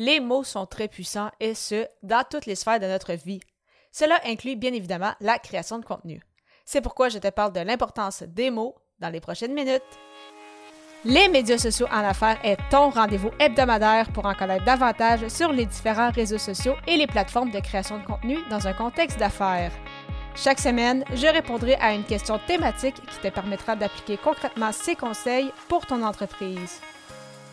Les mots sont très puissants et ce, dans toutes les sphères de notre vie. Cela inclut bien évidemment la création de contenu. C'est pourquoi je te parle de l'importance des mots dans les prochaines minutes. Les médias sociaux en affaires est ton rendez-vous hebdomadaire pour en connaître davantage sur les différents réseaux sociaux et les plateformes de création de contenu dans un contexte d'affaires. Chaque semaine, je répondrai à une question thématique qui te permettra d'appliquer concrètement ces conseils pour ton entreprise.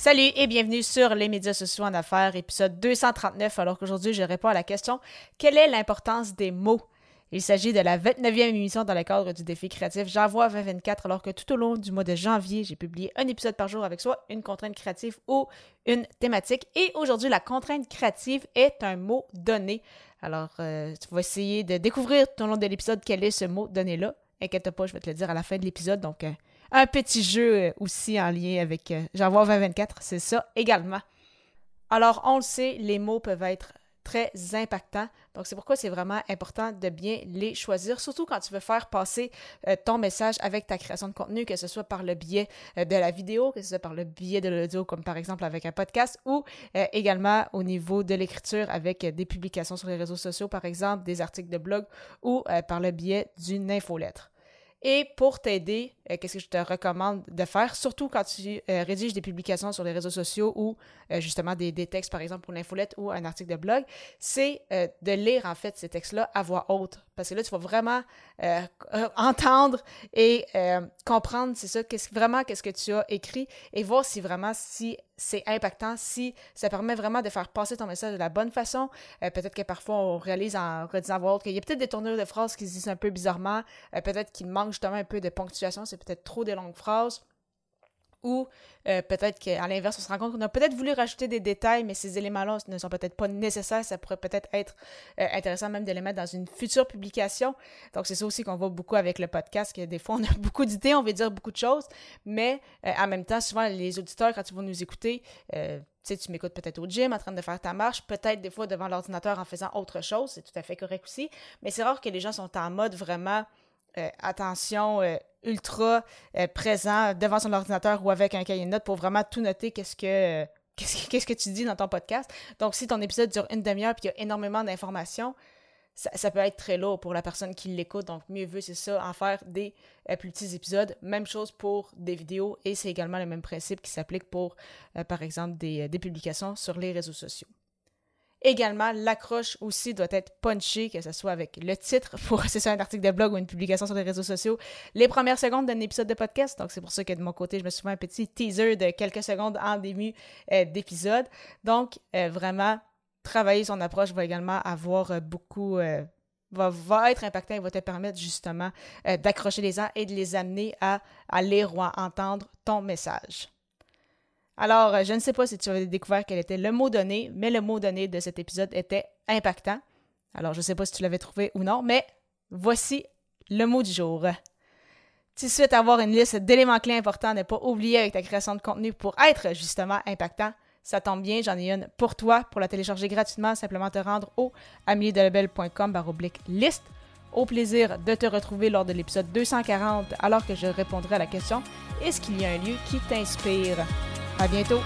Salut et bienvenue sur les médias sociaux en affaires, épisode 239, alors qu'aujourd'hui je réponds à la question Quelle est l'importance des mots? Il s'agit de la 29e émission dans le cadre du défi créatif J'envoie 2024, alors que tout au long du mois de janvier, j'ai publié un épisode par jour avec soit une contrainte créative ou une thématique. Et aujourd'hui, la contrainte créative est un mot donné. Alors, euh, tu vas essayer de découvrir tout au long de l'épisode quel est ce mot donné-là. Inquiète pas, je vais te le dire à la fin de l'épisode. Donc, euh, un petit jeu euh, aussi en lien avec J'envoie 2024, c'est ça également. Alors, on le sait, les mots peuvent être très impactants. Donc, c'est pourquoi c'est vraiment important de bien les choisir, surtout quand tu veux faire passer euh, ton message avec ta création de contenu, que ce soit par le biais euh, de la vidéo, que ce soit par le biais de l'audio, comme par exemple avec un podcast, ou euh, également au niveau de l'écriture avec des publications sur les réseaux sociaux, par exemple, des articles de blog, ou par le biais d'une infolettre. Et pour t'aider, euh, qu'est-ce que je te recommande de faire, surtout quand tu euh, rédiges des publications sur les réseaux sociaux ou euh, justement des, textes, par exemple, pour l'infolette ou un article de blog, c'est de lire en fait ces textes-là à voix haute. Parce que là, tu vas vraiment entendre et comprendre, c'est ça, vraiment qu'est-ce que tu as écrit et voir si vraiment si c'est impactant, si ça permet vraiment de faire passer ton message de la bonne façon. peut-être que parfois on réalise en redisant à voix qu'il y a peut-être des tournures de phrases qui se disent un peu bizarrement, peut-être qu'il manque justement un peu de ponctuation, c'est peut-être trop des longues phrases. Ou euh, peut-être qu'à l'inverse, on se rend compte qu'on a peut-être voulu rajouter des détails, mais ces éléments-là ne sont peut-être pas nécessaires. Ça pourrait peut-être être, euh, intéressant même de les mettre dans une future publication. Donc, c'est ça aussi qu'on voit beaucoup avec le podcast, que des fois, on a beaucoup d'idées, on veut dire beaucoup de choses, mais euh, en même temps, souvent, les auditeurs, quand ils vont nous écouter, tu sais, tu m'écoutes peut-être au gym en train de faire ta marche, peut-être des fois devant l'ordinateur en faisant autre chose, c'est tout à fait correct aussi, mais c'est rare que les gens sont en mode vraiment euh, attention euh, ultra euh, présent devant son ordinateur ou avec un cahier de notes pour vraiment tout noter qu'est-ce que qu'est-ce que tu dis dans ton podcast. Donc, si ton épisode dure une demi-heure et qu'il y a énormément d'informations, ça, peut être très lourd pour la personne qui l'écoute. Donc, mieux vaut, c'est ça, en faire des plus petits épisodes. Même chose pour des vidéos et c'est également le même principe qui s'applique pour, par exemple, des, des publications sur les réseaux sociaux. Également, l'accroche aussi doit être punchée, que ce soit avec le titre pour c'est un article de blog ou une publication sur les réseaux sociaux, les premières secondes d'un épisode de podcast. Donc, c'est pour ça que de mon côté, je me suis un petit teaser de quelques secondes en début euh, d'épisode. Donc, euh, vraiment, travailler son approche va également avoir euh, beaucoup. Va, va, être impactant et va te permettre justement d'accrocher les gens et de les amener à, à lire ou à entendre ton message. Alors, euh, je ne sais pas si tu avais découvert quel était le mot donné, mais le mot donné de cet épisode était impactant. Alors, je ne sais pas si tu l'avais trouvé ou non, mais voici le mot du jour. Tu souhaites avoir une liste d'éléments clés importants à ne pas oublier avec ta création de contenu pour être justement impactant? Ça tombe bien, j'en ai une pour toi. Pour la télécharger gratuitement, simplement te rendre au ameliedelebel.com baroblique liste. Au plaisir de te retrouver lors de l'épisode 240 alors que je répondrai à la question Est-ce qu'il y a un lieu qui t'inspire? À bientôt!